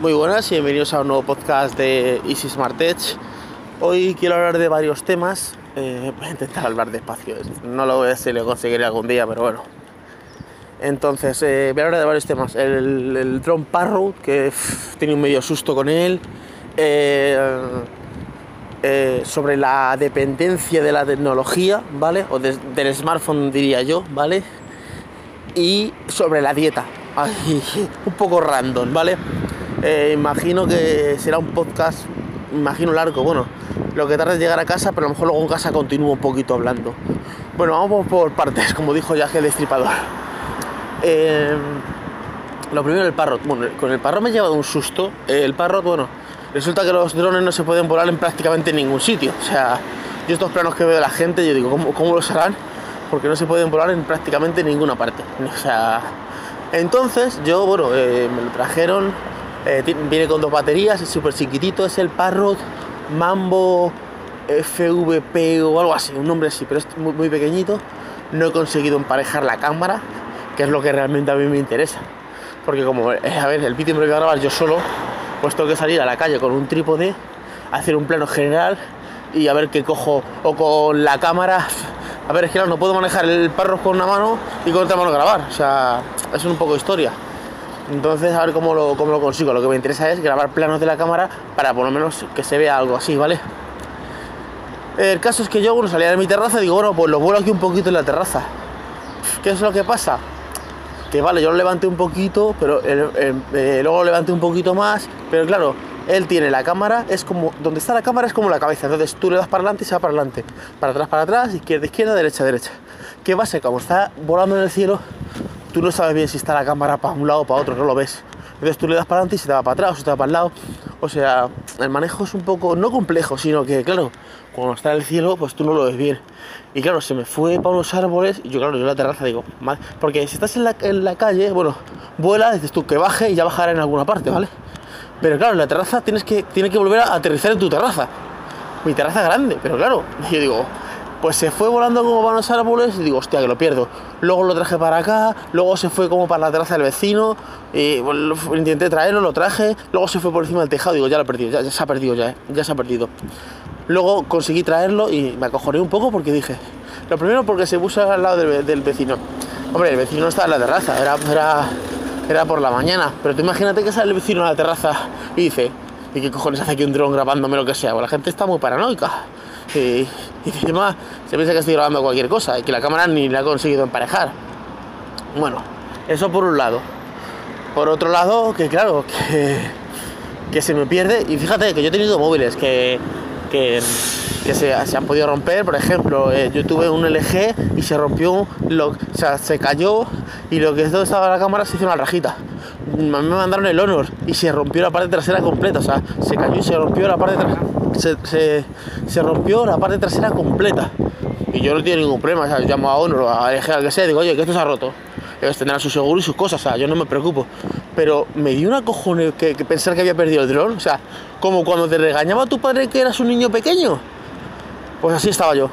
Muy buenas y bienvenidos a un nuevo podcast de Easy Smart Edge. Hoy quiero hablar de varios temas. Eh, voy a intentar hablar despacio. No lo voy a si lo conseguiré algún día, pero bueno. Entonces, eh, voy a hablar de varios temas. El, Drone Parrot, que tiene un medio susto con él. Eh, sobre la dependencia de la tecnología, ¿vale? O de- del smartphone, diría yo, ¿vale? Y sobre la dieta. Un poco random, ¿vale? Eh, imagino que será un podcast, imagino largo, bueno, lo que tarda en llegar a casa, pero a lo mejor luego en casa continúo un poquito hablando. Bueno, vamos por partes, como dijo ya el destripador. Eh, lo primero el parrot. Bueno, con el parrot me he llevado un susto. El parrot, bueno, resulta que los drones no se pueden volar en prácticamente ningún sitio. O sea, yo estos planos que veo de la gente, yo digo, ¿cómo, cómo los harán? Porque no se pueden volar en prácticamente ninguna parte. O sea, entonces yo, bueno, eh, me lo trajeron. Eh, viene con dos baterías, es súper chiquitito, es el Parrot Mambo FVP o algo así, un nombre así, pero es muy, muy pequeñito. No he conseguido emparejar la cámara, que es lo que realmente a mí me interesa. Porque como, eh, a ver, el vídeo me lo voy a grabar yo solo, pues tengo que salir a la calle con un trípode, hacer un plano general y a ver qué cojo, o con la cámara. A ver, es que claro, no puedo manejar el parro con una mano y con otra mano grabar. O sea, es un poco historia. Entonces, a ver cómo lo, cómo lo consigo. Lo que me interesa es grabar planos de la cámara para por lo menos que se vea algo así, ¿vale? El caso es que yo, bueno, salía de mi terraza y digo, bueno, pues lo vuelo aquí un poquito en la terraza. ¿Qué es lo que pasa? Que vale, yo lo levanté un poquito, pero eh, luego lo levanté un poquito más, pero claro, él tiene la cámara, es como, donde está la cámara es como la cabeza, entonces tú le das para adelante y se va para adelante, para atrás, para atrás, izquierda, izquierda, derecha, derecha. ¿Qué pasa? Como está volando en el cielo, tú no sabes bien si está la cámara para un lado o para otro, no lo ves. Entonces tú le das para adelante y se te va para atrás o se te va para el lado. O sea, el manejo es un poco, no complejo, sino que, claro, cuando está en el cielo, pues tú no lo ves bien. Y claro, se me fue para unos árboles y yo, claro, yo la terraza digo, porque si estás en la, en la calle, bueno, vuela, dices tú que baje y ya bajará en alguna parte, ¿vale? Pero claro, en la terraza tienes que, tienes que volver a aterrizar en tu terraza. Mi terraza grande, pero claro, yo digo, pues se fue volando como para los árboles y digo, hostia, que lo pierdo. Luego lo traje para acá, luego se fue como para la terraza del vecino, y bueno, intenté traerlo, lo traje, luego se fue por encima del tejado, digo, ya lo he perdido, ya, se ha perdido, ya, eh, ya se ha perdido. Luego conseguí traerlo y me acojoné un poco porque dije, lo primero porque se puso al lado del, vecino. Hombre, el vecino no estaba en la terraza, era, era, era por la mañana, pero tú imagínate que sale el vecino a la terraza y dice, ¿y qué cojones hace aquí un dron grabándome lo que sea? Pues la gente está muy paranoica. Y, y encima se piensa que estoy grabando cualquier cosa y que la cámara ni la he conseguido emparejar. Bueno, eso por un lado. Por otro lado, que claro, que, que se me pierde. Y fíjate que yo he tenido móviles que, que, se, han podido romper. Por ejemplo, eh, yo tuve un LG y se rompió, o sea, se cayó y lo que es donde estaba la cámara se hizo una rajita. Me mandaron el Honor y se rompió la parte trasera completa. O sea, se cayó y se rompió la parte trasera. Se, rompió la parte trasera completa. Y yo no tengo ningún problema, llamo a Honor o a LG, al que sea, digo, oye, que esto se ha roto. Ellos tendrán su seguro y sus cosas, o sea, yo no me preocupo. Pero me dio una cojone que, pensar que había perdido el dron, o sea, como cuando te regañaba tu padre que eras un niño pequeño. Pues así estaba yo.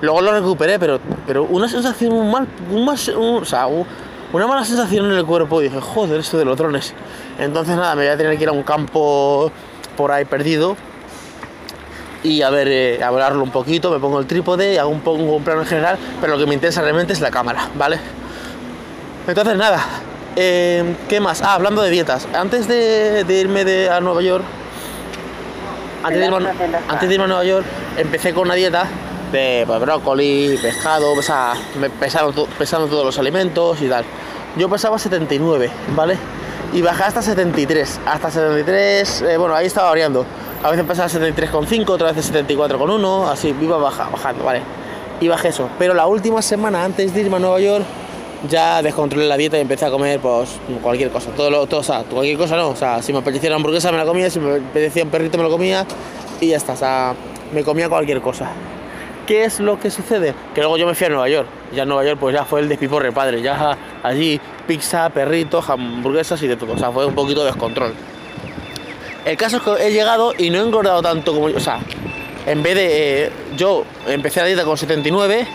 Luego lo recuperé, pero, pero una sensación mal, un mal- una mala sensación en el cuerpo. Y dije, joder, esto de los drones. Entonces nada, me voy a tener que ir a un campo por ahí perdido y a ver, eh, a volarlo un poquito, me pongo el trípode, hago un, poco un plano en general, pero lo que me interesa realmente es la cámara, ¿vale? Entonces nada, eh, ¿qué más? Ah, hablando de dietas, antes de, de irme de, a Nueva York, antes de, irme a, antes de irme a Nueva York, empecé con una dieta de pues, brócoli, pescado, o sea, me pesaron, to- pesando todos los alimentos y tal. Yo pesaba 79, ¿vale? Y bajé hasta 73. Hasta 73, eh, bueno, ahí estaba variando. A veces pesaba 73,5, otras veces 74,1, así, iba baja, bajando, ¿vale? Y bajé eso. Pero la última semana antes de irme a Nueva York, ya descontrolé la dieta y empecé a comer pues cualquier cosa, todo lo, todo, sea, cualquier cosa no, o sea, si me apetecía una hamburguesa me la comía, si me apetecía un perrito me lo comía y ya está, o sea, me comía cualquier cosa. ¿Qué es lo que sucede? Que luego yo me fui a Nueva York, ya en Nueva York pues ya fue el despiporre padre, ya allí pizza, perritos, hamburguesas y de todo, o sea, fue un poquito descontrol. El caso es que he llegado y no he engordado tanto como yo, o sea, en vez de eh, yo empecé la dieta con 79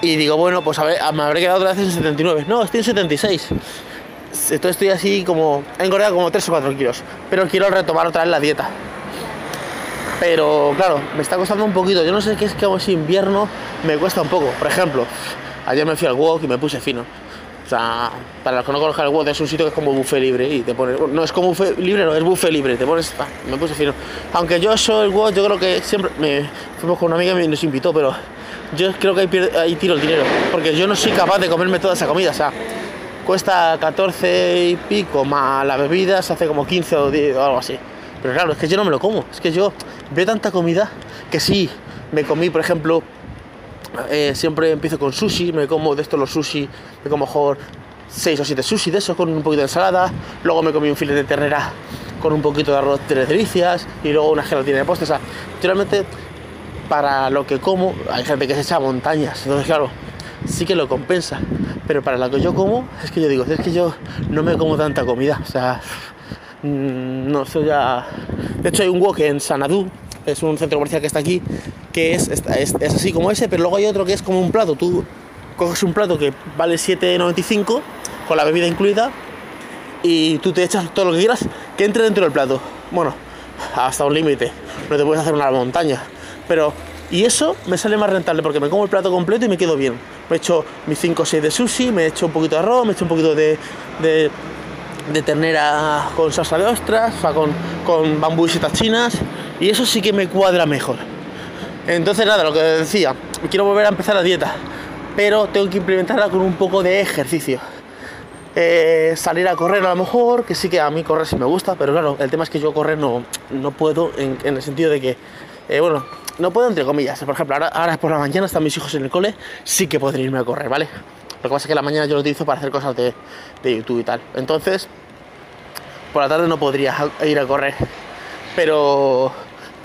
y digo, bueno, pues a ver, me habré quedado otra vez en 79. No, estoy en 76. entonces estoy así como, he engordado como 3 o 4 kilos, pero quiero retomar otra vez la dieta. Pero claro, me está costando un poquito, yo no sé qué es que como es invierno, me cuesta un poco. Por ejemplo, ayer me fui al walk y me puse fino. Sea, para los que no conozcan el WOD es un sitio que es como buffet libre y te pones. No es como buffet libre, no, es buffet libre. Te pones. me puse fino. Aunque yo soy el WOD, yo creo que siempre. Me, fuimos con una amiga y nos invitó, pero yo creo que ahí, ahí tiro el dinero. Porque yo no soy capaz de comerme toda esa comida. O sea, cuesta 14 y pico más la bebida, se hace como 15 o 10 o algo así. Pero claro, es que yo no me lo como. Es que yo veo tanta comida que sí, me comí, por ejemplo, eh, siempre empiezo con sushi, me como de estos los sushi, me como mejor 6 o 7 sushi de eso con un poquito de ensalada, luego me comí un filete de ternera con un poquito de arroz de delicias y luego una gelatina de postre. O sea, realmente para lo que como, hay gente que se echa montañas, entonces claro, sí que lo compensa. Pero para lo que yo como, es que yo digo, es que yo no me como tanta comida. O sea, mm, no, ya. De hecho, hay un wok en Sanadú, es un centro comercial que está aquí, que es, es, así como ese, pero luego hay otro que es como un plato. Tú coges un plato que vale 7,95 con la bebida incluida y tú te echas todo lo que quieras que entre dentro del plato. Bueno, hasta un límite, no te puedes hacer una montaña, pero y eso me sale más rentable porque me como el plato completo y me quedo bien. Me he hecho mis 5 o 6 de sushi, me he hecho un poquito de arroz, me he hecho un poquito de, de, ternera con salsa de ostras, o sea, con, con bambú chinas, y eso sí que me cuadra mejor. Entonces, nada, lo que decía, quiero volver a empezar la dieta, pero tengo que implementarla con un poco de ejercicio. Eh, salir a correr a lo mejor, que sí que a mí correr sí me gusta, pero claro, el tema es que yo correr no, no puedo en, el sentido de que, eh, bueno, no puedo entre comillas. Por ejemplo, ahora, ahora por la mañana están mis hijos en el cole, sí que podría irme a correr, ¿vale? Lo que pasa es que la mañana yo lo utilizo para hacer cosas de, de YouTube y tal. Entonces, por la tarde no podría ir a correr. Pero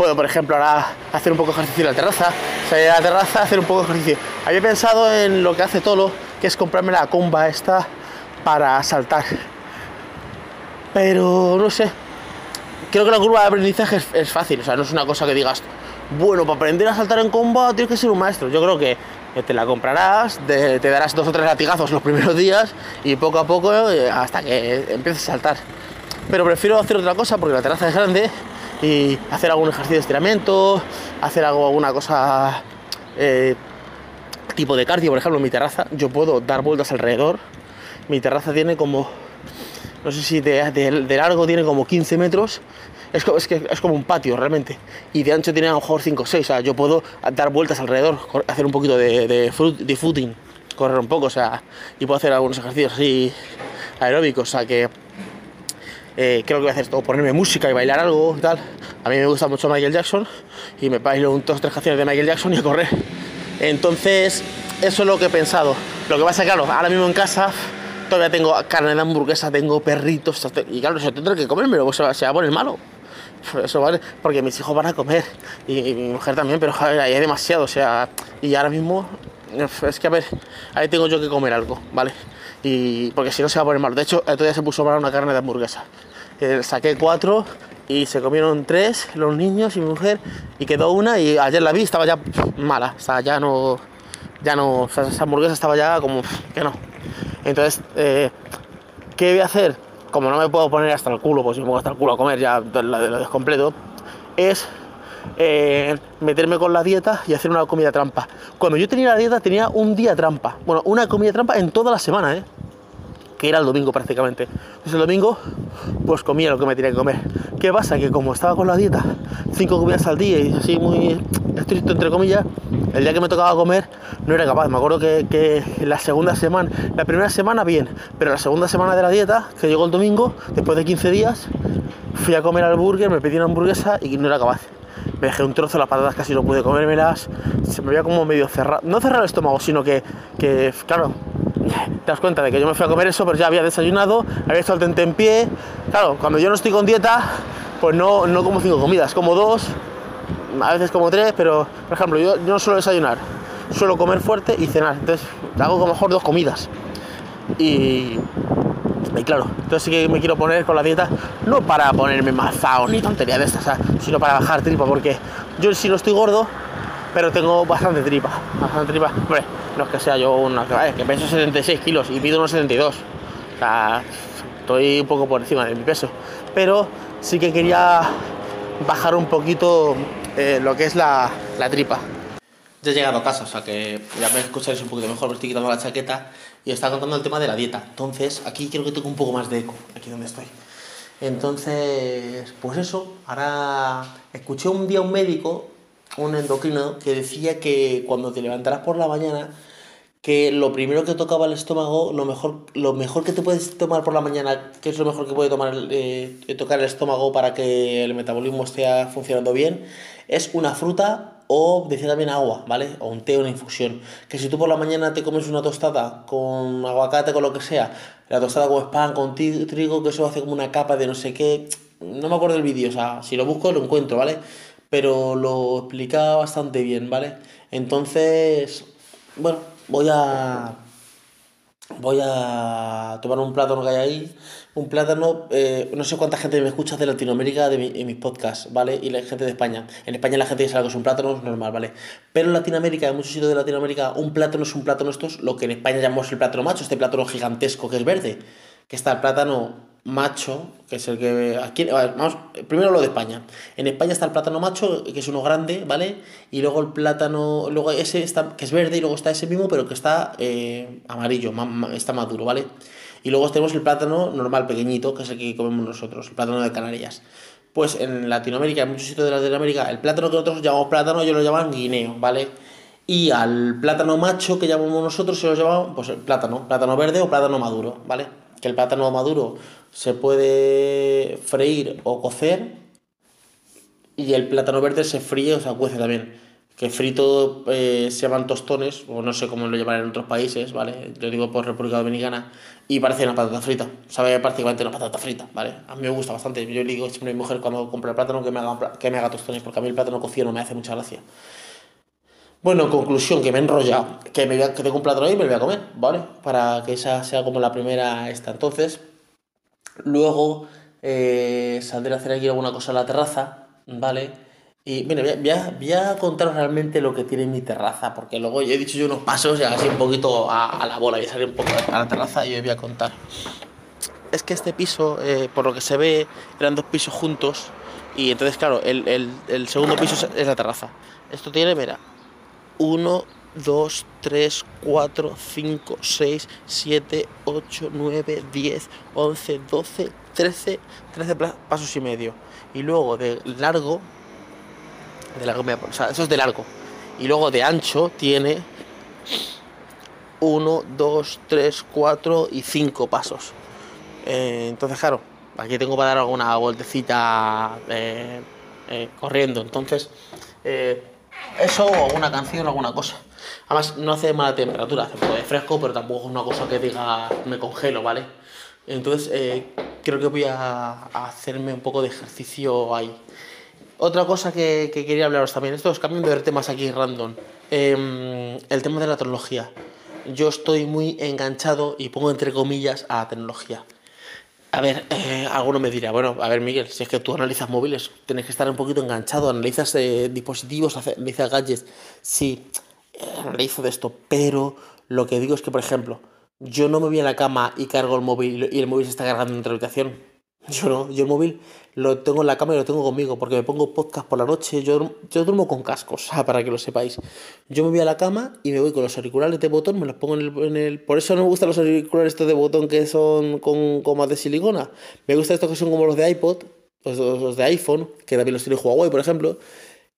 puedo, por ejemplo, ahora hacer un poco de ejercicio en la terraza, salir a la terraza, hacer un poco de ejercicio. Había pensado en lo que hace Tolo, que es comprarme la comba esta para saltar. Pero no sé. Creo que la curva de aprendizaje es, fácil, o sea, no es una cosa que digas, bueno, para aprender a saltar en comba tienes que ser un maestro. Yo creo que te la comprarás, te, darás dos o tres latigazos los primeros días y poco a poco eh, hasta que empieces a saltar. Pero prefiero hacer otra cosa porque la terraza es grande y hacer algún ejercicio de estiramiento, hacer algo, alguna cosa eh, tipo de cardio, por ejemplo, en mi terraza, yo puedo dar vueltas alrededor. Mi terraza tiene como, no sé si de, largo tiene como 15 metros, es, que es como un patio realmente, y de ancho tiene a lo mejor 5 o 6, o sea, yo puedo dar vueltas alrededor, hacer un poquito de, de footing, correr un poco, o sea, y puedo hacer algunos ejercicios así aeróbicos, o sea, que eh, creo que voy a hacer todo, ponerme música y bailar algo y tal. A mí me gusta mucho Michael Jackson y me bailo un, dos tres canciones de Michael Jackson y a correr. Entonces, eso es lo que he pensado. Lo que pasa claro, ahora mismo en casa todavía tengo carne de hamburguesa, tengo perritos y claro, eso tendré que comérmelo, pues se va, se va a poner malo. Eso vale, porque mis hijos van a comer y, mi mujer también, pero joder, ahí hay demasiado, o sea, y ahora mismo es que a ver, ahí tengo yo que comer algo, ¿vale? Y porque si no se va a poner malo. De hecho, el otro día se puso mal una carne de hamburguesa. Eh, saqué cuatro y se comieron tres, los niños y mi mujer, y quedó una y ayer la vi, estaba ya mala, o ya no, ya no, o sea, esa hamburguesa estaba ya como que no. Entonces, eh, ¿qué voy a hacer? Como no me puedo poner hasta el culo, pues si me pongo hasta el culo a comer ya lo, lo descompleto, es eh, meterme con la dieta y hacer una comida trampa. Cuando yo tenía la dieta tenía un día trampa. Bueno, una comida trampa en toda la semana, ¿eh? Que era el domingo prácticamente. Entonces el domingo pues comía lo que me tenía que comer. ¿Qué pasa? Que como estaba con la dieta, cinco comidas al día y así muy estricto entre comillas, el día que me tocaba comer no era capaz. Me acuerdo que, que, la segunda semana, la primera semana bien, pero la segunda semana de la dieta, que llegó el domingo, después de 15 días, fui a comer al burger, me pedí una hamburguesa y no era capaz me dejé un trozo, las patatas casi no pude comérmelas, se me veía como medio cerrado, no cerrado el estómago, sino que, que, claro, te das cuenta de que yo me fui a comer eso, pero ya había desayunado, había hecho el tente en pie, claro, cuando yo no estoy con dieta, pues no, no como cinco comidas, como dos, a veces como tres, pero, por ejemplo, yo, yo no suelo desayunar, suelo comer fuerte y cenar, entonces hago como mejor dos comidas. Y, y claro, entonces sí que me quiero poner con la dieta, no para ponerme mazao ni tontería de estas, sino para bajar tripa, porque yo sí no estoy gordo, pero tengo bastante tripa. Bastante tripa. Hombre, no es que sea yo una que, que peso 76 kilos y pido unos 72. O sea, estoy un poco por encima de mi peso. Pero sí que quería bajar un poquito eh, lo que es la, la tripa. Ya he llegado a casa, o sea que ya me escucháis un poquito mejor, me estoy quitando la chaqueta y está contando el tema de la dieta. Entonces, aquí creo que tengo un poco más de eco, aquí donde estoy. Entonces, pues eso, ahora escuché un día un médico, un endocrino, que decía que cuando te levantaras por la mañana, que lo primero que tocaba el estómago, lo mejor, lo mejor que te puedes tomar por la mañana, que es lo mejor que puede tomar, eh, tocar el estómago para que el metabolismo esté funcionando bien, es una fruta o decía también agua, ¿vale? O un té, una infusión. Que si tú por la mañana te comes una tostada con aguacate, con lo que sea, la tostada con pan, con trigo, que eso hace como una capa de no sé qué. No me acuerdo del vídeo, o sea, si lo busco lo encuentro, ¿vale? Pero lo explicaba bastante bien, ¿vale? Entonces, bueno, voy a voy a tomar un plátano que hay ahí. Un plátano, eh, no sé cuánta gente me escucha de Latinoamérica de en mis podcasts, ¿vale? Y la gente de España. En España la gente sabe que es un plátano, es normal, ¿vale? Pero en Latinoamérica, en muchos sitios de Latinoamérica, un plátano es un plátano, esto es lo que en España llamamos el plátano macho, este plátano gigantesco que es verde. Que está el plátano macho, que es el que... Aquí, vamos, primero lo de España. En España está el plátano macho, que es uno grande, ¿vale? Y luego el plátano, luego ese está, que es verde, y luego está ese mismo, pero que está eh, amarillo, está maduro, ¿vale? Y luego tenemos el plátano normal, pequeñito, que es el que comemos nosotros, el plátano de Canarias. Pues en Latinoamérica, en muchos sitios de Latinoamérica, el plátano que nosotros llamamos plátano, ellos lo llaman guineo, ¿vale? Y al plátano macho que llamamos nosotros se lo llamamos, pues plátano, plátano verde o plátano maduro, ¿vale? Que el plátano maduro se puede freír o cocer y el plátano verde se fríe o se cuece también. Que frito eh, se llaman tostones, o no sé cómo lo llaman en otros países, ¿vale? Lo digo por República Dominicana, y parece una patata frita. Sabe prácticamente una patata frita, ¿vale? A mí me gusta bastante. Yo le digo siempre a mi mujer cuando compra el plátano que me haga, que me haga tostones, porque a mí el plátano cocido no me hace mucha gracia. Bueno, en conclusión, que me he enrollado, que, me que tengo un plátano ahí y me lo voy a comer, ¿vale? Para que esa sea como la primera esta. Entonces, Luego eh, saldré a hacer aquí alguna cosa en la terraza, ¿vale? Y mira, voy a, contaros realmente lo que tiene mi terraza, porque luego ya he dicho yo unos pasos y así un poquito a, la bola, voy a salir un poco a la terraza y os voy a contar. Es que este piso, eh, por lo que se ve, eran dos pisos juntos y entonces, claro, el, el segundo piso es la terraza. Esto tiene, mira, uno, 2, 3, 4, 5, 6, 7, 8, 9, 10, 11, 12, 13, 13 pasos y medio. Y luego de largo, de largo o sea, eso es de largo. Y luego de ancho tiene 1, 2, 3, 4 y 5 pasos. Eh, entonces, claro, aquí tengo para dar alguna vueltecita eh, eh, corriendo. Entonces, eso o alguna canción o alguna cosa. Además, no hace mala temperatura, hace un poco de fresco, pero tampoco es una cosa que diga me congelo, ¿vale? Entonces, creo que voy a, hacerme un poco de ejercicio ahí. Otra cosa que, quería hablaros también, esto es cambiando de temas aquí random. Em, el tema de la tecnología. Yo estoy muy enganchado y pongo entre comillas a la tecnología. A ver, eh, alguno me dirá, bueno, a ver Miguel, si es que tú analizas móviles, tienes que estar un poquito enganchado, analizas eh, dispositivos, analizas gadgets. Sí, analizo de esto, pero lo que digo es que, por ejemplo, yo no me voy a la cama y cargo el móvil y el móvil se está cargando en otra habitación. Yo no, yo el móvil lo tengo en la cama y lo tengo conmigo porque me pongo podcast por la noche. Yo, yo duermo con cascos, para que lo sepáis. Yo me voy a la cama y me voy con los auriculares de botón, me los pongo en el. Por eso no me gustan los auriculares estos de botón que son con comas de silicona. Me gustan estos que son como los de iPod, los, de iPhone, que también los tiene Huawei, por ejemplo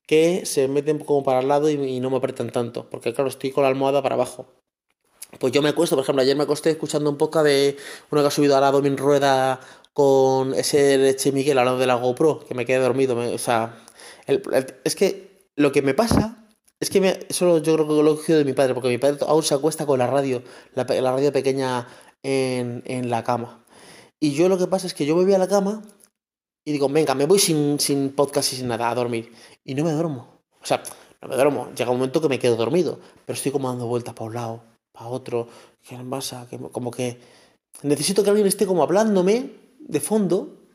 que se meten como para el lado y, no me apretan tanto, porque claro, estoy con la almohada para abajo. Pues yo me acuesto, por ejemplo, ayer me acosté escuchando un poco de uno que ha subido a la Domin Rueda con ese leche Miguel hablando de la GoPro, que me quedé dormido. o sea, es que lo que me pasa es que me, eso yo creo que lo he de mi padre, porque mi padre aún se acuesta con la radio, la, radio pequeña en, en la cama. Y yo lo que pasa es que yo me voy a la cama y digo, venga, me voy sin, sin podcast y sin nada a dormir. Y no me duermo. O sea, no me duermo. Llega un momento que me quedo dormido. Pero estoy como dando vueltas para un lado, para otro. ¿Qué pasa? Como que necesito que alguien esté como hablándome de fondo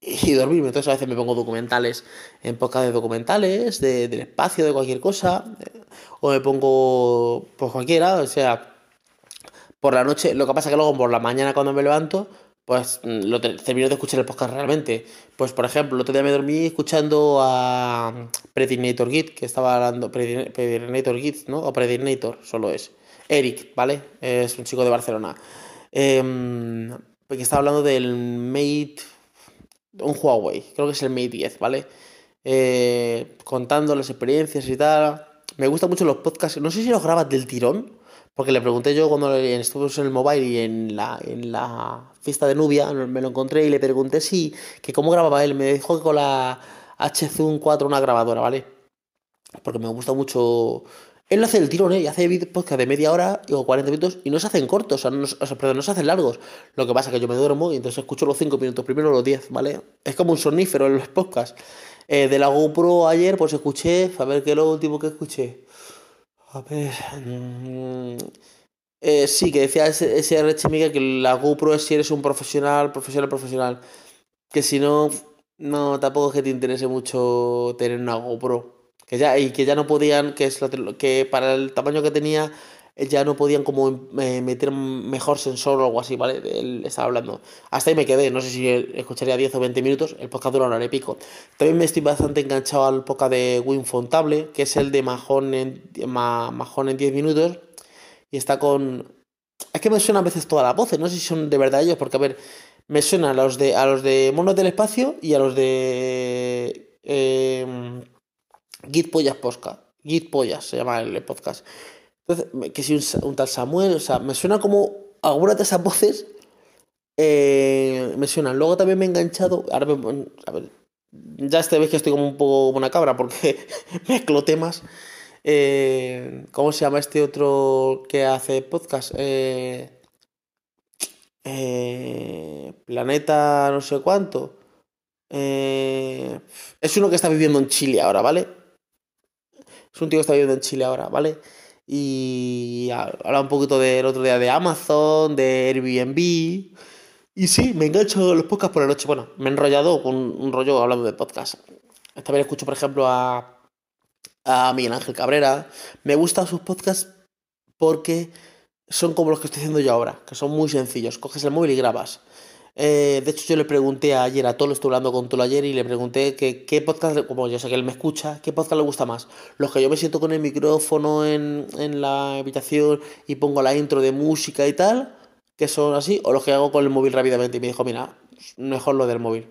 y dormirme. Entonces a veces me pongo documentales en podcast de documentales, de, del espacio, de cualquier cosa. O me pongo pues cualquiera. O sea, por la noche. Lo que pasa es que luego por la mañana cuando me levanto pues mm, lo termino de escuchar el podcast realmente. Pues por ejemplo, el otro día me dormí escuchando a Predinator Git, que estaba hablando, Predinator Git, ¿no? O Predinator, solo es. Eric, ¿vale? Es un chico de Barcelona. Eh, que estaba hablando del Mate, un Huawei, creo que es el Mate 10, ¿vale? Eh, contando las experiencias y tal. Me gustan mucho los podcasts, no sé si los grabas del tirón porque le pregunté yo cuando estuve en el mobile y en la, en la fiesta de Nubia, me lo encontré y le pregunté si, que cómo grababa él. Me dijo que con la H-Zoom 4 una grabadora, ¿vale? Porque me gusta mucho... Él hace el tirón, ¿eh? Y hace podcast de media hora o 40 minutos y no se hacen cortos, o sea, no, perdón, no se hacen largos. Lo que pasa es que yo me duermo y entonces escucho los 5 minutos, primero los 10, ¿vale? Es como un sonífero en los podcasts. Eh, de la GoPro ayer, pues escuché, a ver qué es lo último que escuché. A ver. Mm, eh, sí, que decía ese, ese que la GoPro es si eres un profesional, profesional, profesional. Que si no, no, tampoco es que te interese mucho tener una GoPro. Que ya, y que ya no podían, que es que para el tamaño que tenía, ya no podían como eh, meter mejor sensor o algo así, ¿vale? Él estaba hablando. Hasta ahí me quedé, no sé si escucharía 10 o 20 minutos, el podcast dura una hora pico. También me estoy bastante enganchado al podcast de Winfontable, que es el de Majón en, Majón en 10 minutos, y está con... Es que me suenan a veces todas las voces, no sé si son de verdad ellos, porque a ver, me suenan a los de, a los de Monos del Espacio y a los de... Eh, Git Pollas Posca. Git Pollas se llama el podcast. Entonces, que si un, tal Samuel, o sea, me suena como algunas de esas voces eh, me suenan. Luego también me he enganchado, ahora me, a ver, ya este vez que estoy como un poco como cabra porque mezclo temas. Eh, ¿Cómo se llama este otro que hace podcast? Eh, Planeta no sé cuánto. es uno que está viviendo en Chile ahora, ¿vale? Es un tío que está viviendo en Chile ahora, ¿vale? y habla un poquito del otro día de Amazon, de Airbnb. Y sí, me engancho los podcasts por la noche. Bueno, me he enrollado con un rollo hablando de podcast. También escucho, por ejemplo, a, a Miguel Ángel Cabrera. Me gustan sus podcasts porque son como los que estoy haciendo yo ahora, que son muy sencillos. Coges el móvil y grabas. Eh, de hecho, yo le pregunté ayer a Tolo, estuve hablando con Tolo ayer y le pregunté que, qué podcast, como yo sé que él me escucha, qué podcast le gusta más. Los que yo me siento con el micrófono en, en la habitación y pongo la intro de música y tal, que son así, o los que hago con el móvil rápidamente. Y me dijo, mira, mejor lo del móvil.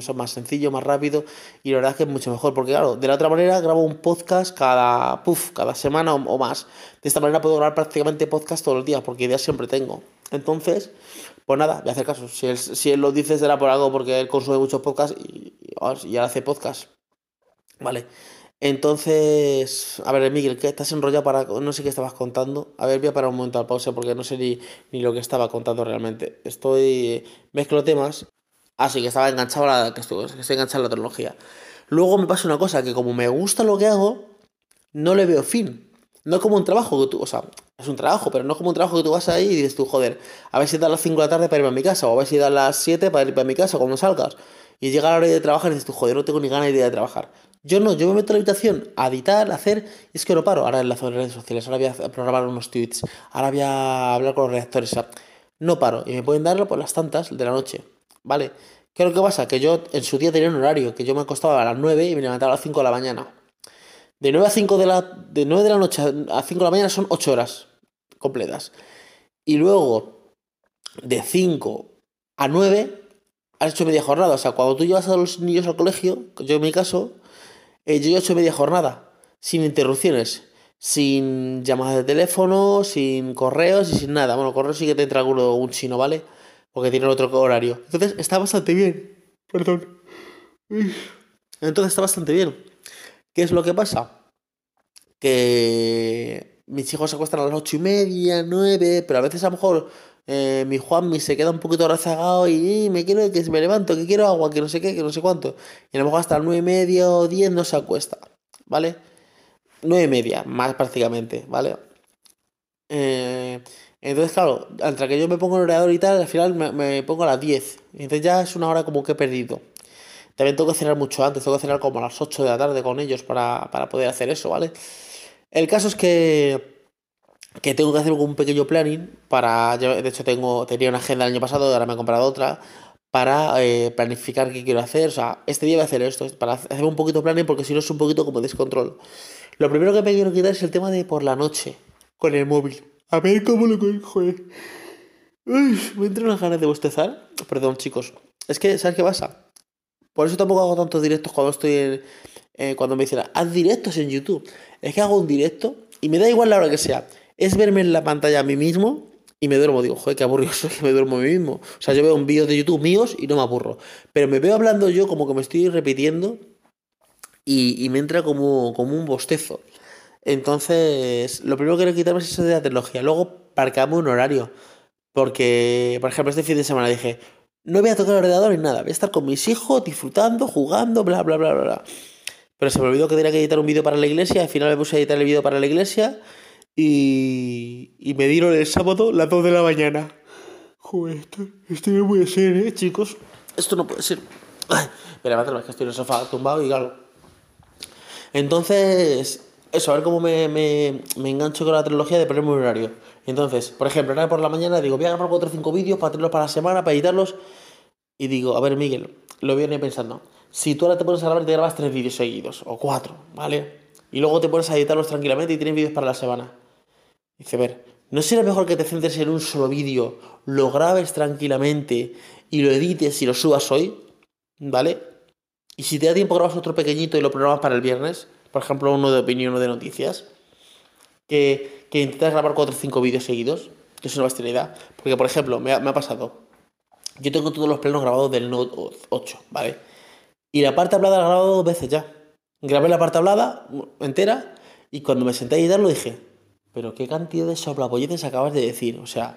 Son más sencillo, más rápido y la verdad es que es mucho mejor porque claro, de la otra manera grabo un podcast cada, puff, cada semana o, o más. De esta manera puedo grabar prácticamente podcast todos los días porque ideas siempre tengo. Entonces, pues nada, voy a hacer caso. Si él, si él lo dice será por algo porque él consume muchos podcasts y, y, hace podcast. Vale. Entonces, a ver, Miguel, ¿qué estás enrollado para.? No sé qué estabas contando. A ver, voy a parar un momento al pausa porque no sé ni, lo que estaba contando realmente. Estoy. Mezclo temas. Así ah, que estaba enganchado a. Que estoy, que estoy enganchado a la tecnología. Luego me pasa una cosa, que como me gusta lo que hago, no le veo fin. No como un trabajo que tú, o sea, es un trabajo, pero no como un trabajo que tú vas ahí y dices tú, joder, a ver si da las 5 de la tarde para irme a mi casa, o a ver si da las 7 para ir a mi casa cuando salgas. Y llega la hora de trabajar y dices tú, joder, no tengo ni ganas de de trabajar. Yo no, yo me meto en la habitación a editar, a hacer, y es que no paro. Ahora en las redes sociales, ahora voy a programar unos tweets, ahora voy a hablar con los redactores, o sea, no paro. Y me pueden darlo por las tantas de la noche, ¿vale? ¿Qué es lo que pasa? Que yo en su día tenía un horario, que yo me acostaba a las 9 y me levantaba a las 5 de la mañana. De 9 a 5 de la, de 9 de la noche a 5 de la mañana son 8 horas completas. Y luego, de 5 a 9, has hecho media jornada. O sea, cuando tú llevas a los niños al colegio, yo en mi caso, eh, yo he hecho media jornada, sin interrupciones, sin llamadas de teléfono, sin correos y sin nada. Bueno, correos sí que te entra alguno, un chino, ¿vale? Porque tienen otro horario. Entonces, está bastante bien. Perdón. Entonces, está bastante bien. ¿Qué es lo que pasa? Que mis hijos se acuestan a las ocho y media, nueve, pero a veces a lo mejor eh, mi Juanmi se queda un poquito rezagado y, me quiero que me levanto, que quiero agua, que no sé qué, que no sé cuánto. Y a lo mejor hasta las nueve y media o diez no se acuesta, ¿vale? Nueve y media, más prácticamente, ¿vale? Eh, entonces, claro, entre que yo me pongo el orador y tal, al final me, me pongo a las 10. Entonces ya es una hora como que he perdido. También tengo que cenar mucho antes, tengo que cenar como a las 8 de la tarde con ellos para, poder hacer eso, ¿vale? El caso es que que tengo que hacer un pequeño planning para, de hecho tengo, tenía una agenda el año pasado, ahora me he comprado otra, para eh, planificar qué quiero hacer, o sea, este día voy a hacer esto, para hacer un poquito planning porque si no es un poquito como descontrol. Lo primero que me quiero quitar es el tema de por la noche, con el móvil. A ver cómo lo cojo. Eh. me entra unas ganas de bostezar. Perdón, chicos. Es que, ¿sabes qué pasa? Por eso tampoco hago tantos directos cuando estoy en, eh, cuando me dicen, haz directos en YouTube. Es que hago un directo y me da igual la hora que sea es verme en la pantalla a mí mismo y me duermo. Digo, joder, qué aburrido soy me duermo a mí mismo. O sea, yo veo un vídeo de YouTube míos y no me aburro. Pero me veo hablando yo como que me estoy repitiendo y, me entra como, como un bostezo. Entonces, lo primero que quiero quitarme es eso de la tecnología. Luego, parcamos un horario. Porque, por ejemplo, este fin de semana dije, no voy a tocar el ni nada. Voy a estar con mis hijos, disfrutando, jugando, bla, bla, bla, bla. Pero se me olvidó que tenía que editar un vídeo para la iglesia. Al final me puse a editar el vídeo para la iglesia. Y, me dieron el sábado las 2 de la mañana. Joder, esto, esto no puede ser, ¿eh, chicos? Esto no puede ser. Ay, me es que estoy en el sofá tumbado y claro. Entonces, eso, a ver cómo me, engancho con la trilogía de un horario. Entonces, por ejemplo, ahora por la mañana digo, voy a grabar 4 o 5 vídeos para tenerlos para la semana, para editarlos. Y digo, a ver, Miguel, lo viene pensando. Si tú ahora te pones a grabar y te grabas 3 vídeos seguidos, o 4, ¿vale? Y luego te pones a editarlos tranquilamente y tienes vídeos para la semana. Dice, a ver, ¿no será mejor que te centres en un solo vídeo, lo grabes tranquilamente y lo edites y lo subas hoy? ¿Vale? Y si te da tiempo grabas otro pequeñito y lo programas para el viernes, por ejemplo uno de opinión o de noticias, que, que intentas grabar 4 o 5 vídeos seguidos, que es una idea. Porque, por ejemplo, me ha, pasado, yo tengo todos los planos grabados del Note 8, ¿vale? Y la parte hablada la he grabado dos veces ya. Grabé la parte hablada entera y cuando me senté a editarlo dije, pero qué cantidad de soplapolletes acabas de decir. O sea,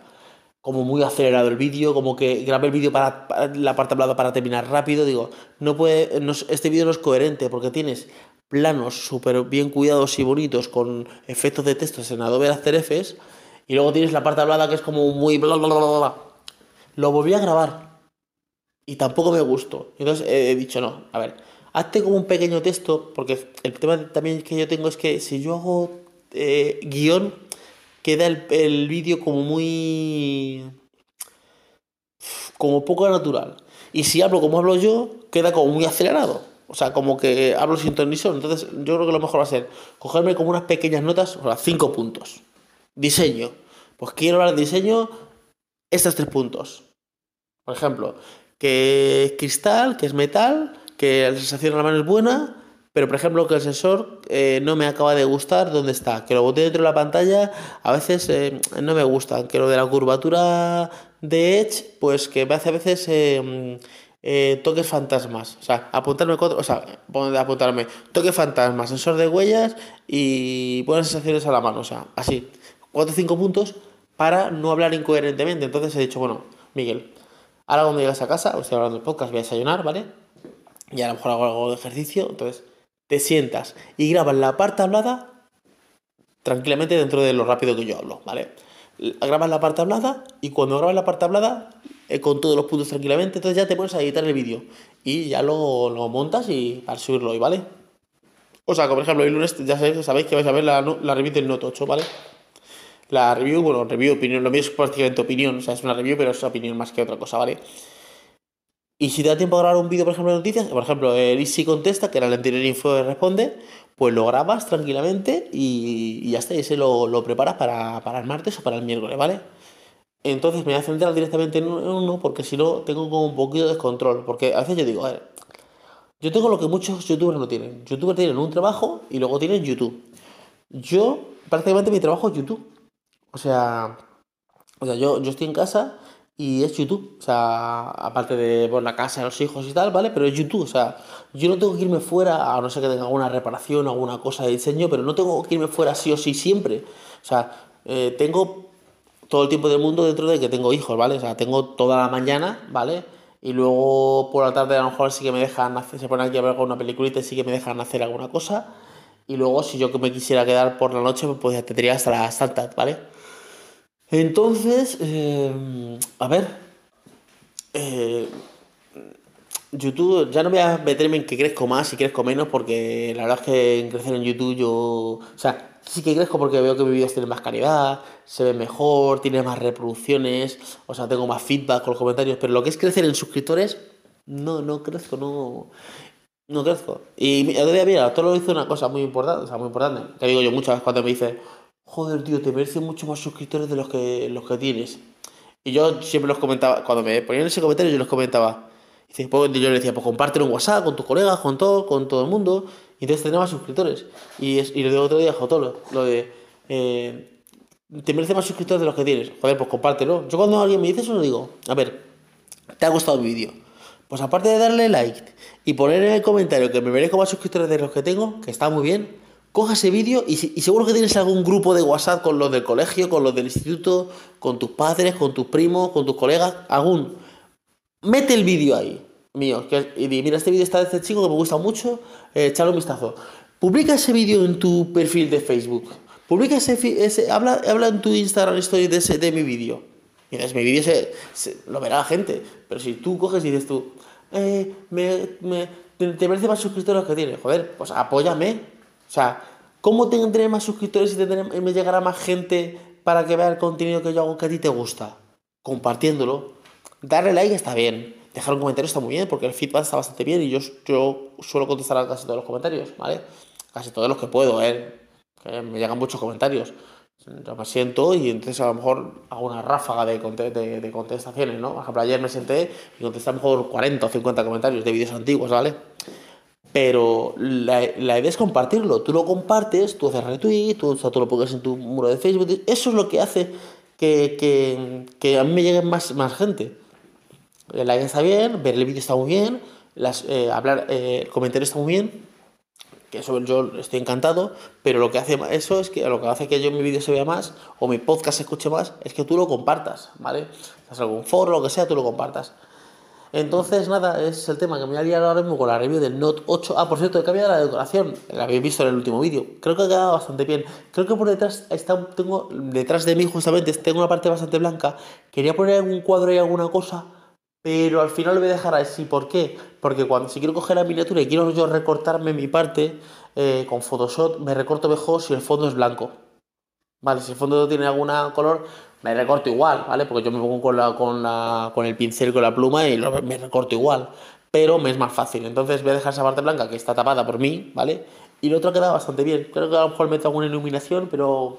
como muy acelerado el vídeo, como que grabé el vídeo para, la parte hablada para terminar rápido. Digo, no puede, este vídeo no es coherente porque tienes planos súper bien cuidados y bonitos con efectos de textos en Adobe After Effects y luego tienes la parte hablada que es como muy bla bla bla bla. Lo volví a grabar y tampoco me gustó. Entonces he dicho, no, a ver, hazte como un pequeño texto porque el tema también que yo tengo es que si yo hago eh, guion queda el, vídeo como muy... como poco natural. Y si hablo como hablo yo, queda como muy acelerado. O sea, como que hablo sin tonisón. Entonces, yo creo que lo mejor va a ser cogerme como unas pequeñas notas, o sea, cinco puntos. Diseño. Pues quiero hablar de diseño, estos tres puntos. Por ejemplo, que es cristal, que es metal, que la sensación en la mano es buena, pero por ejemplo que el sensor eh, no me acaba de gustar dónde está, que lo boté dentro de la pantalla a veces eh, no me gusta, que lo de la curvatura de Edge, pues que me hace a veces eh, toques fantasmas, o sea, apuntarme, o sea, apuntarme toques fantasmas, sensor de huellas y buenas sensaciones a la mano, o sea, así, 4 o 5 puntos para no hablar incoherentemente, entonces he dicho, bueno, Miguel, ahora cuando llegas a casa, os estoy hablando del podcast, voy a desayunar, ¿vale? Y a lo mejor hago algo de ejercicio, entonces te sientas y grabas la parte hablada tranquilamente dentro de lo rápido que yo hablo, ¿vale? Grabas la parte hablada y cuando grabas la parte hablada, eh, con todos los puntos tranquilamente, entonces ya te pones a editar el vídeo y ya lo, lo montas y al subirlo hoy, ¿vale? O sea, como por ejemplo, el lunes ya sabéis, que vais a ver la, review del Note 8, ¿vale? La review, bueno, review, opinión, lo mío es prácticamente opinión, o sea, es una review, pero es opinión más que otra cosa, ¿vale? Y si te da tiempo a grabar un vídeo, por ejemplo, de noticias, por ejemplo, el Easy Contesta, que era el anterior info de Responde, pues lo grabas tranquilamente y, ya está, y ese lo, lo preparas para, para, el martes o para el miércoles, ¿vale? Entonces me voy a centrar directamente en uno porque si no tengo como un poquito de descontrol. Porque a veces yo digo, a ver, yo tengo lo que muchos youtubers no tienen. Youtubers tienen un trabajo y luego tienen YouTube. Yo, prácticamente mi trabajo es YouTube. O sea, o sea yo, yo estoy en casa y es YouTube. O sea, aparte de por la casa, los hijos y tal, ¿vale? Pero es YouTube. O sea, yo no tengo que irme fuera, a no ser que tenga alguna reparación, alguna cosa de diseño, pero no tengo que irme fuera sí o sí siempre. O sea, eh, tengo todo el tiempo del mundo dentro de que tengo hijos, ¿vale? O sea, tengo toda la mañana, ¿vale? Y luego por la tarde a lo mejor sí que me dejan hacer, se ponen aquí a ver alguna peliculita y sí que me dejan hacer alguna cosa. Y luego si yo me quisiera quedar por la noche, pues ya tendría hasta las tantas, ¿vale? Entonces, eh, a ver, eh, YouTube, ya no voy a meterme en que crezco más y crezco menos, porque la verdad es que en crecer en YouTube yo, o sea, sí que crezco porque veo que mis vídeos tienen más calidad, se ven mejor, tiene más reproducciones, o sea, tengo más feedback con los comentarios, pero lo que es crecer en suscriptores, no, no crezco, no, no crezco. Y todavía, mira, todo lo hice una cosa muy importante, o sea, muy importante, que digo yo muchas veces cuando me dice, joder, tío, te mereces mucho más suscriptores de los que, los que tienes. Y yo siempre los comentaba, cuando me ponían ese comentario, yo los comentaba. Y pues, yo le decía, pues compártelo en WhatsApp con tus colegas, con todo, con todo el mundo. Y entonces tenía más suscriptores. Y, y lo digo otro día, Jotolo, lo de. Eh, te merece más suscriptores de los que tienes. Joder, pues compártelo. Yo cuando alguien me dice eso, le digo, a ver, ¿te ha gustado mi vídeo? Pues aparte de darle like y poner en el comentario que me merezco más suscriptores de los que tengo, que está muy bien, coja ese vídeo y, seguro que tienes algún grupo de WhatsApp con los del colegio, con los del instituto, con tus padres, con tus primos, con tus colegas, algún. Mete el vídeo ahí, mío, que, y di, mira, este vídeo está de este chico que me gusta mucho, eh, un vistazo. Publica ese vídeo en tu perfil de Facebook. Publica ese, ese habla, habla en tu Instagram story de, ese, de mi vídeo. Mira, mi vídeo se, se, lo verá la gente. Pero si tú coges y dices tú, eh, me, me, te, te merece más suscriptores que tienes, joder, pues apóyame, o sea, ¿cómo tendré más suscriptores y, tendré, me llegará más gente para que vea el contenido que yo hago que a ti te gusta? Compartiéndolo. Darle like está bien. Dejar un comentario está muy bien porque el feedback está bastante bien y yo, yo suelo contestar a casi todos los comentarios, ¿vale? Casi todos los que puedo, ¿eh? Que me llegan muchos comentarios. Yo me siento y entonces a lo mejor hago una ráfaga de, de, de contestaciones, ¿no? Por ejemplo, ayer me senté y contesté a lo mejor 40 o 50 comentarios de vídeos antiguos, ¿vale? Pero la, la, idea es compartirlo. Tú lo compartes, tú haces retweet, tú, o sea, tú lo pones en tu muro de Facebook. Eso es lo que hace que, que, que a mí me llegue más, más gente. La idea está bien, ver el vídeo está muy bien, eh, hablar, eh, el comentario está muy bien, que eso yo estoy encantado, pero lo que hace eso es que lo que hace que yo mi vídeo se vea más o mi podcast se escuche más es que tú lo compartas, ¿vale? Si algún foro, lo que sea, tú lo compartas. Entonces, nada, es el tema que me voy a liar ahora mismo con la review del Note 8. Ah, por cierto, he cambiado la decoración. La habéis visto en el último vídeo. Creo que ha quedado bastante bien. Creo que por detrás está, tengo, detrás de mí justamente, tengo una parte bastante blanca. Quería poner algún cuadro y alguna cosa, pero al final lo voy a dejar así. ¿Por qué? Porque cuando si quiero coger la miniatura y quiero yo recortarme mi parte eh, con Photoshop, me recorto mejor si el fondo es blanco. Vale, si el fondo tiene algún color, me recorto igual, ¿vale? Porque yo me pongo con, la, con, la, con el pincel, con la pluma y lo, me recorto igual. Pero me es más fácil. Entonces voy a dejar esa parte blanca que está tapada por mí, ¿vale? Y lo otro queda bastante bien. Creo que a lo mejor meto alguna iluminación, pero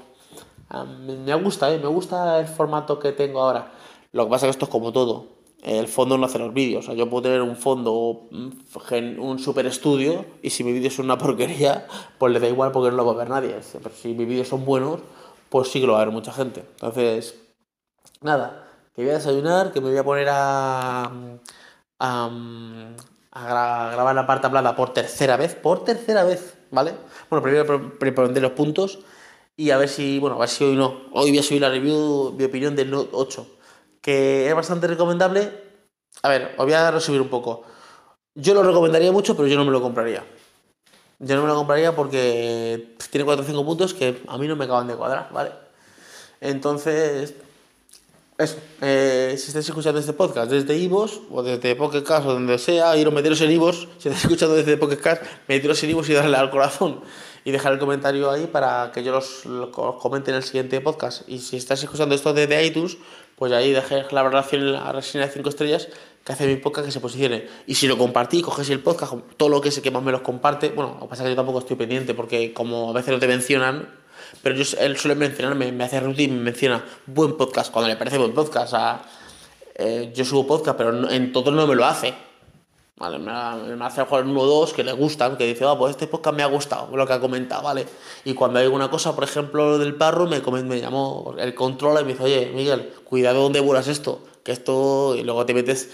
um, me gusta, ¿eh? Me gusta el formato que tengo ahora. Lo que pasa es que esto es como todo. El fondo no hace los vídeos. O sea, yo puedo tener un fondo, un super estudio, y si mi vídeo es una porquería, pues le da igual porque no lo va a ver nadie. Pero si mis vídeos son buenos, pues sí que lo va a ver mucha gente. Entonces, nada, que voy a desayunar, que me voy a poner a, a, a grabar la parte hablada por tercera vez, por tercera vez, ¿vale? Bueno, primero los puntos y a ver si, bueno, a ver si hoy no. Hoy voy a subir la review, mi opinión del Note 8, que es bastante recomendable. A ver, os voy a resumir un poco. Yo lo recomendaría mucho, pero yo no me lo compraría. Yo no me lo compraría porque tiene 4 o 5 puntos que a mí no me acaban de cuadrar, ¿vale? Entonces, eso. Eh, si estáis escuchando este podcast desde Ivos o desde Pocket o donde sea, ir o meteros en Ivos. Si estáis escuchando desde Pocket meteros en Ivos y darle al corazón y dejar el comentario ahí para que yo los, los comente en el siguiente podcast. Y si estáis escuchando esto desde iTunes, pues ahí dejéis la valoración, la reseña de 5 estrellas que hace mi podcast que se posicione. Y si lo compartí, cogéis el podcast, todo lo que sé que más me los comparte, bueno, lo que pasa es que yo tampoco estoy pendiente porque como a veces no te mencionan, pero yo, él suele mencionarme, me hace rutina y me menciona buen podcast, cuando le parece buen podcast. Eh, yo subo podcast, pero en todo no me lo hace. Vale, me, hace jugar uno o dos que le gustan, que dice, ah, pues este podcast me ha gustado, lo que ha comentado, ¿vale? Y cuando hay alguna cosa, por ejemplo, lo del parro, me, me llamó el control y me dice, oye, Miguel, cuidado donde vuelas esto que esto, y luego te metes,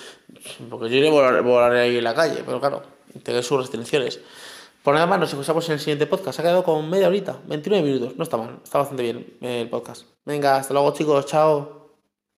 porque yo iré a volar, volar ahí en la calle, pero claro, tiene sus restricciones. Por nada más, nos escuchamos en el siguiente podcast. Ha quedado con media horita, 29 minutos. No está mal, está bastante bien el podcast. Venga, hasta luego chicos, chao.